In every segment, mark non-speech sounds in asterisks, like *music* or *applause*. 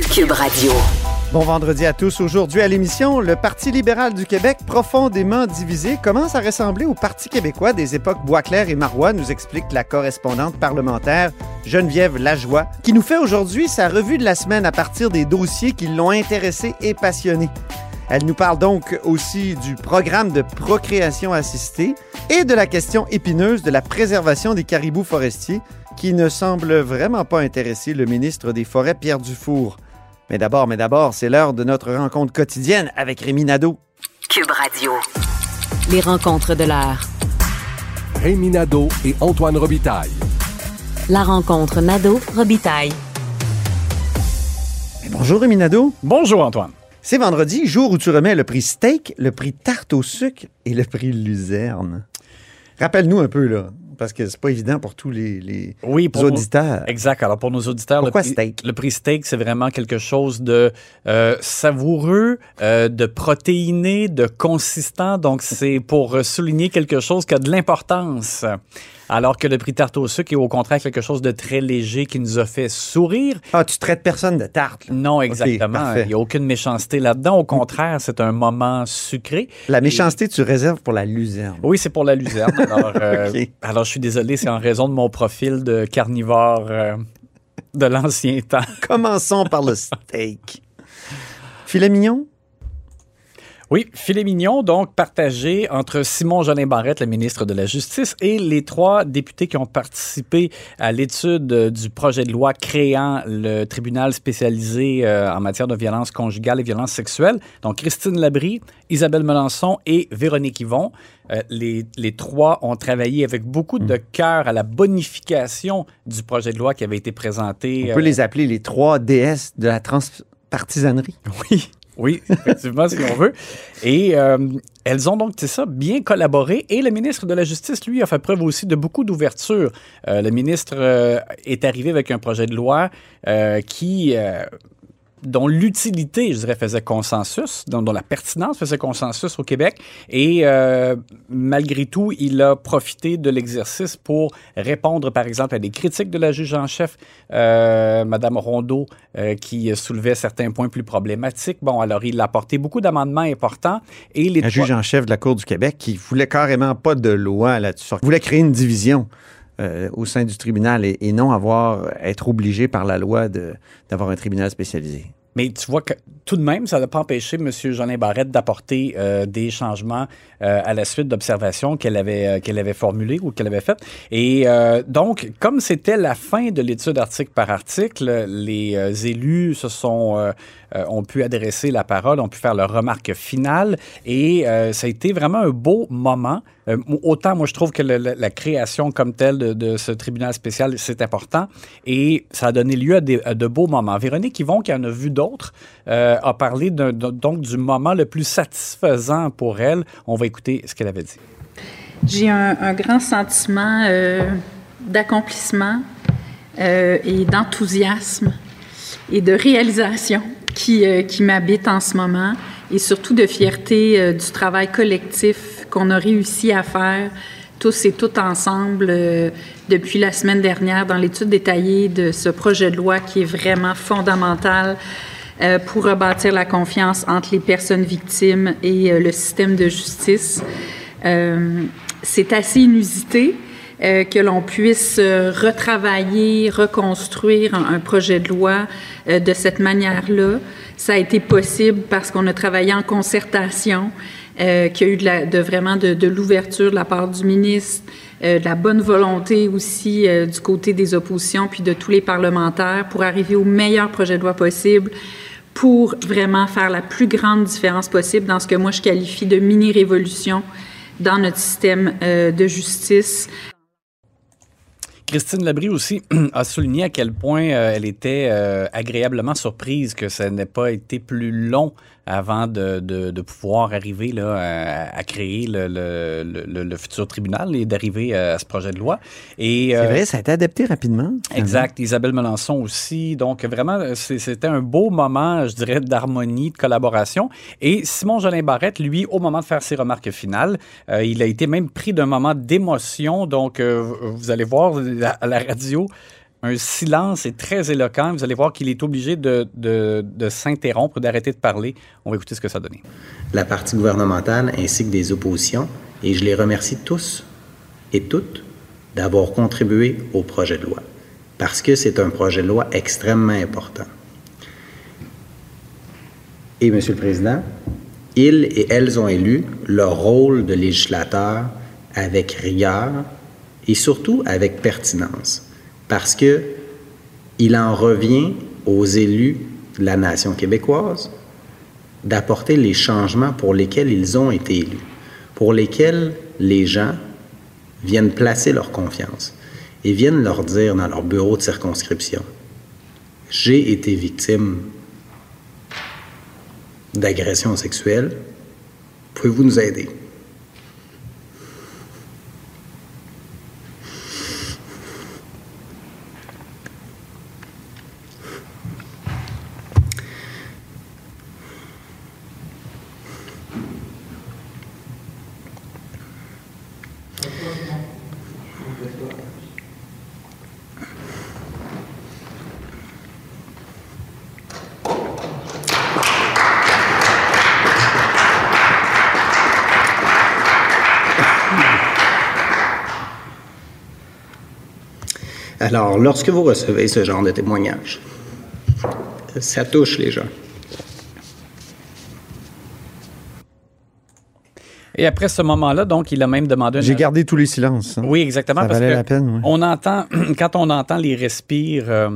Radio. Bon vendredi à tous. Aujourd'hui à l'émission, le Parti libéral du Québec, profondément divisé, commence à ressembler au Parti québécois des époques Boisclair et Marois, nous explique la correspondante parlementaire Geneviève Lajoie, qui nous fait aujourd'hui sa revue de la semaine à partir des dossiers qui l'ont intéressé et passionné. Elle nous parle donc aussi du programme de procréation assistée et de la question épineuse de la préservation des caribous forestiers qui ne semble vraiment pas intéresser le ministre des Forêts, Pierre Dufour. Mais d'abord, mais d'abord, c'est l'heure de notre rencontre quotidienne avec Rémi Nadeau. Cube Radio. Les rencontres de l'heure. Rémi Nadeau et Antoine Robitaille. La rencontre Nadeau-Robitaille. Bonjour Rémi Nadeau. Bonjour Antoine. C'est vendredi, jour où tu remets le prix steak, le prix tarte au sucre et le prix luzerne. Rappelle-nous un peu, là, parce que c'est pas évident pour tous les, les Oui, pour auditeurs. nos- exact. Alors, pour nos auditeurs, Pourquoi le prix, steak? le prix steak, c'est vraiment quelque chose de euh, savoureux, euh, de protéiné, de consistant. Donc, c'est pour souligner quelque chose qui a de l'importance. Alors que le prix tarte au sucre est au contraire quelque chose de très léger qui nous a fait sourire. Ah, tu traites personne de tarte. là. Non, exactement. Il n'y a aucune méchanceté là-dedans. Au contraire, c'est un moment sucré. La méchanceté, tu réserves pour la luzerne. Oui, c'est pour la luzerne. *laughs* Alors, euh, alors, je suis désolé, c'est en raison de mon profil de carnivore euh, de l'ancien temps. Commençons par le steak. Filet mignon? Oui, filet mignon, donc partagé entre Simon Jolin Barrette, le ministre de la Justice, et les trois députés qui ont participé à l'étude du projet de loi créant le tribunal spécialisé euh, en matière de violence conjugale et violence sexuelle. Donc, Christine Labrie, Isabelle Melançon et Véronique Yvon. Euh, les, les trois ont travaillé avec beaucoup de cœur à la bonification du projet de loi qui avait été présenté. On peut euh, les appeler les trois déesses de la transpartisanerie. oui, oui, effectivement, si on veut. Et euh, elles ont donc, c'est ça, bien collaboré. Et le ministre de la Justice, lui, a fait preuve aussi de beaucoup d'ouverture. Euh, le ministre euh, est arrivé avec un projet de loi qui... dont l'utilité, je dirais, faisait consensus, dont, dont la pertinence faisait consensus au Québec. Et euh, malgré tout, il a profité de l'exercice pour répondre, par exemple, à des critiques de la juge en chef, euh, Madame Rondeau, euh, qui soulevait certains points plus problématiques. Bon, alors il a apporté beaucoup d'amendements importants. Et les trois- juge en chef de la Cour du Québec qui voulait carrément pas de loi là-dessus. Voulait créer une division euh, au sein du tribunal et, et non avoir être obligé par la loi d'avoir un tribunal spécialisé. Mais tu vois que tout de même, ça n'a pas empêché M. Jolin Barrette d'apporter euh, des changements euh, à la suite d'observations qu'elle avait, euh, qu'elle avait formulées ou qu'elle avait faites. Et donc, comme c'était la fin de l'étude article par article, les élus se sont, ont pu adresser la parole, ont pu faire leurs remarques finales. Et ça a été vraiment un beau moment. Autant, moi, je trouve que la création comme telle de, ce tribunal spécial, c'est important. Et ça a donné lieu à, à de beaux moments. Véronique Yvon, qui en a vu d'autres, euh, a parlé donc du moment le plus satisfaisant pour elle. On va écouter ce qu'elle avait dit. J'ai un, grand sentiment euh, d'accomplissement euh, et d'enthousiasme et de réalisation qui, qui m'habite en ce moment et surtout de fierté du travail collectif qu'on a réussi à faire tous et toutes ensemble depuis la semaine dernière dans l'étude détaillée de ce projet de loi qui est vraiment fondamental euh, pour rebâtir la confiance entre les personnes victimes et euh, le système de justice. Euh, c'est assez inusité, euh, que l'on puisse retravailler, reconstruire un, projet de loi de cette manière-là. Ça a été possible parce qu'on a travaillé en concertation, qu'il y a eu de, la, de vraiment de, de l'ouverture de la part du ministre, euh, de la bonne volonté aussi euh, du côté des oppositions puis de tous les parlementaires pour arriver au meilleur projet de loi possible pour vraiment faire la plus grande différence possible dans ce que moi je qualifie de mini-révolution dans notre système euh, de justice. Christine Labrie aussi *clears throat* a souligné à quel point euh, elle était euh, agréablement surprise que ça n'ait pas été plus long avant de, de, de pouvoir arriver là, à, à créer le, le, le, le futur tribunal et d'arriver à ce projet de loi. Et, C'est euh, vrai, ça a été adapté rapidement. Exact. Isabelle Melançon aussi. Donc, vraiment, c'était un beau moment, je dirais, d'harmonie, de collaboration. Et Simon Jolin Barrette, lui, au moment de faire ses remarques finales, euh, il a été même pris d'un moment d'émotion. Donc, euh, vous allez voir à la radio un silence est très éloquent. Vous allez voir qu'il est obligé de, de, de s'interrompre, d'arrêter de parler. On va écouter ce que ça donné. la partie gouvernementale ainsi que des oppositions, et je les remercie tous et toutes d'avoir contribué au projet de loi, parce que c'est un projet de loi extrêmement important. Et, Monsieur le Président, ils et elles ont élu leur rôle de législateur avec rigueur et surtout avec pertinence, parce que il en revient aux élus de la nation québécoise d'apporter les changements pour lesquels ils ont été élus, pour lesquels les gens viennent placer leur confiance et viennent leur dire dans leur bureau de circonscription, j'ai été victime d'agression sexuelle, pouvez-vous nous aider? Alors, lorsque vous recevez ce genre de témoignage, ça touche les gens. Et après ce moment-là, donc, il a même demandé... un- J'ai gardé tous les silences. hein. Oui, exactement. Ça parce valait que la peine, oui. On entend, *clears throat* quand on entend les respires, euh,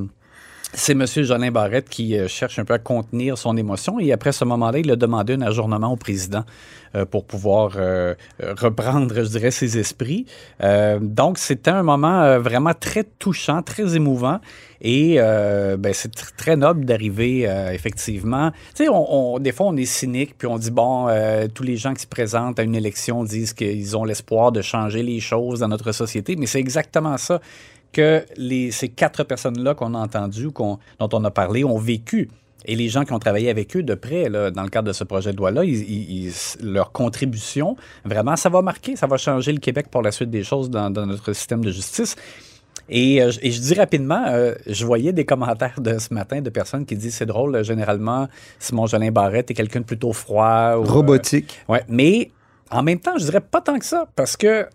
c'est M. Jolin Barrette qui euh, cherche un peu à contenir son émotion. Et après ce moment-là, il a demandé un ajournement au président euh, pour pouvoir euh, reprendre, je dirais, ses esprits. Donc, c'était un moment vraiment très touchant, très émouvant. Et ben, c'est tr- très noble d'arriver, effectivement. Tu sais, des fois, on est cynique, puis on dit, bon, tous les gens qui se présentent à une élection disent qu'ils ont l'espoir de changer les choses dans notre société, mais c'est exactement ça que les, ces quatre personnes-là qu'on a entendues, dont on a parlé, ont vécu. Et les gens qui ont travaillé avec eux de près, là, dans le cadre de ce projet de loi-là, leur contribution, vraiment, ça va marquer, ça va changer le Québec pour la suite des choses dans, dans notre système de justice. Et, euh, je- et je dis rapidement, euh, je voyais des commentaires de ce matin de personnes qui disent c'est drôle, euh, généralement, Simon Jolin Barrette est quelqu'un de plutôt froid. ou, euh, Robotique. Ouais, mais en même temps, je dirais pas tant que ça, parce que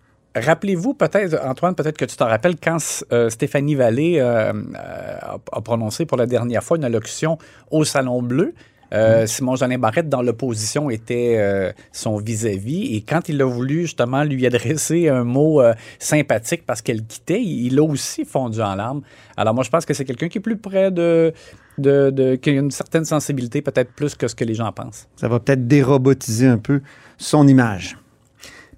rappelez-vous peut-être, Antoine, peut-être que tu t'en rappelles, quand euh, Stéphanie Vallée euh, euh, a, a prononcé pour la dernière fois une allocution au Salon Bleu. euh, Simon Jolin Barrette, dans l'opposition, était euh, son vis-à-vis. Et quand il a voulu justement lui adresser un mot euh, sympathique parce qu'elle quittait, il a aussi fondu en larmes. Alors moi, je pense que c'est quelqu'un qui est plus près de, de, de qui a une certaine sensibilité, peut-être plus que ce que les gens pensent. Ça va peut-être dérobotiser un peu son image.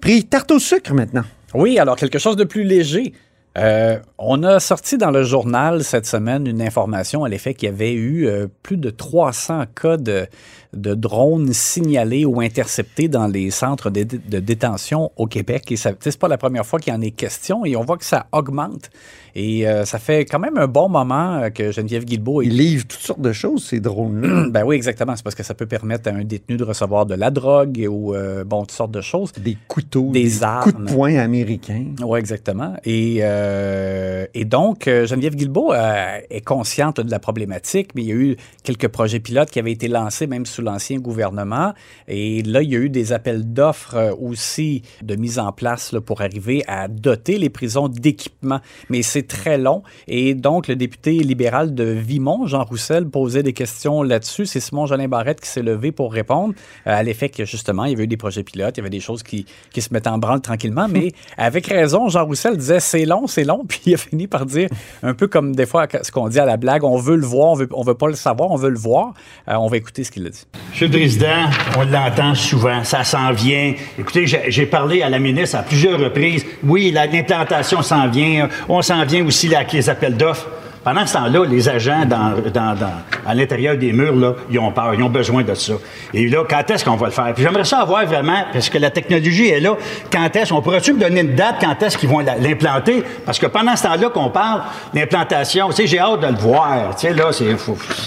Prix tarte au sucre maintenant. Oui, alors quelque chose de plus léger. Euh, on a sorti dans le journal cette semaine une information à l'effet qu'il y avait eu euh, plus de 300 cas de, de drones signalés ou interceptés dans les centres de, de détention au Québec. Et ça, c'est pas la première fois qu'il y en est question et on voit que ça augmente. Et euh, ça fait quand même un bon moment que Geneviève Guilbeault... Ils livrent toutes sortes de choses, ces drones-là. *clears throat* ben oui, exactement. C'est parce que ça peut permettre à un détenu de recevoir de la drogue ou, bon, toutes sortes de choses. Des couteaux, Des coups de armes. poing américains. Oui, exactement. Et euh, euh, et donc, euh, Geneviève Guilbeault euh, est consciente de la problématique, mais il y a eu quelques projets pilotes qui avaient été lancés même sous l'ancien gouvernement. Et là, il y a eu des appels d'offres aussi de mise en place pour arriver à doter les prisons d'équipements. Mais c'est très long. Et donc, le député libéral de Vimont, Jean Roussel, posait des questions là-dessus. C'est Simon Jolin Barrette qui s'est levé pour répondre à l'effet que justement, il y avait eu des projets pilotes, il y avait des choses qui, qui se mettaient en branle tranquillement. Mais avec raison, Jean Roussel disait c'est long, c'est long. *laughs* Puis il a fini par dire, un peu comme des fois ce qu'on dit à la blague, on veut le voir, on veut, on veut pas le savoir, on veut le voir. Euh, on va écouter ce qu'il a dit. Monsieur le Président, on l'entend souvent, ça s'en vient. Écoutez, j'ai parlé à la ministre à plusieurs reprises. Oui, la- l'implantation s'en vient. On s'en vient aussi avec les appels d'offres. Pendant ce temps-là, les agents dans, dans- dans- à l'intérieur des murs, là, ils ont peur, ils ont besoin de ça. Et là, quand est-ce qu'on va le faire? Puis j'aimerais ça avoir vraiment, parce que la technologie est là, quand est-ce, on pourrait-tu me donner une date quand est-ce qu'ils vont la- l'implanter? Parce que pendant ce temps-là qu'on parle, l'implantation, tu sais, j'ai hâte de le voir. Tu sais, là, c'est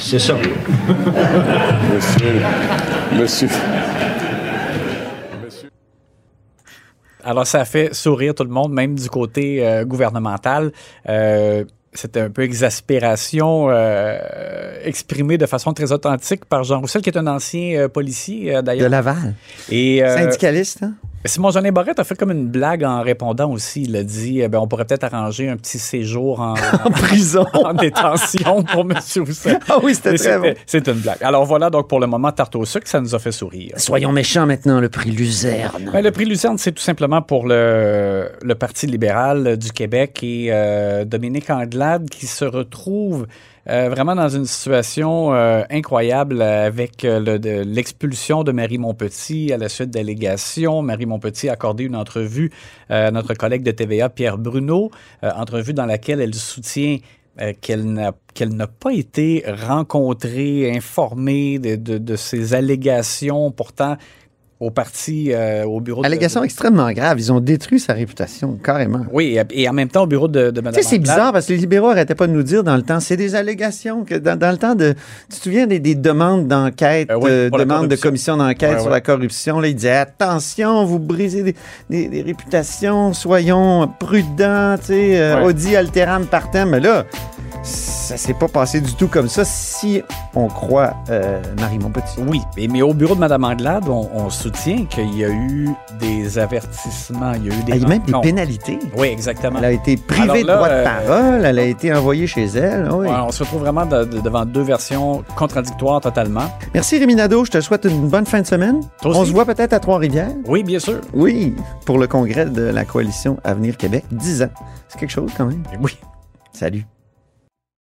c'est ça. Monsieur. Monsieur. Alors, ça fait sourire tout le monde, même du côté euh, gouvernemental. Euh, c'était un peu exaspération euh, exprimée de façon très authentique par Jean Roussel, qui est un ancien euh, policier, euh, d'ailleurs. De Laval. Et, euh, Syndicaliste, hein? Simon Jeanin Barrette a fait comme une blague en répondant aussi. Il a dit eh ben, on pourrait peut-être arranger un petit séjour en, *laughs* En prison. *laughs* en détention pour M. Roussel. Ah oui, c'était très bon. C'est une blague. Alors voilà, donc pour le moment, tarte au sucre, ça nous a fait sourire. Soyons méchants maintenant, le prix Luzerne. Ben, le prix Lucerne, c'est tout simplement pour le, le Parti libéral du Québec et euh, Dominique Anglade qui se retrouve euh, vraiment dans une situation euh, incroyable avec euh, l'expulsion de Marie Montpetit à la suite d'allégations. Marie Montpetit a accordé une entrevue à notre collègue de TVA, Pierre Bruno, entrevue dans laquelle elle soutient qu'elle n'a qu'elle n'a pas été rencontrée, informée de, de- de ces allégations, pourtant au parti, euh, au bureau de... Allégation extrêmement grave. Ils ont détruit sa réputation, carrément. Oui, et en même temps au bureau de, de Mme Tu sais, c'est bizarre parce que les libéraux n'arrêtaient pas de nous dire dans le temps, c'est des allégations. Que dans, dans le temps de. Tu te souviens des, des demandes d'enquête, Euh, oui, euh, demandes de commission d'enquête Ouais, sur ouais. la corruption. Là, ils disaient attention, vous brisez des, des- des réputations, soyons prudents, tu sais, euh, Ouais. audi alteram partem. Mais là, ça s'est pas passé du tout comme ça si on croit euh, Marie Montpetit. Oui, mais, mais au bureau de Mme Anglade, on, on soutient qu'il y a eu des avertissements, il y a eu des... Ah, Il y a même des pénalités. Oui, exactement. Elle a été privée de droit de euh, parole, elle a été envoyée chez elle. oui. On se retrouve vraiment de- de- devant deux versions contradictoires totalement. Merci Rémi Nadeau, je te souhaite une bonne fin de semaine. On se voit peut-être à Trois-Rivières. Oui, bien sûr. Oui, pour le congrès de la coalition Avenir Québec, 10 ans. C'est quelque chose quand même. Oui. Salut.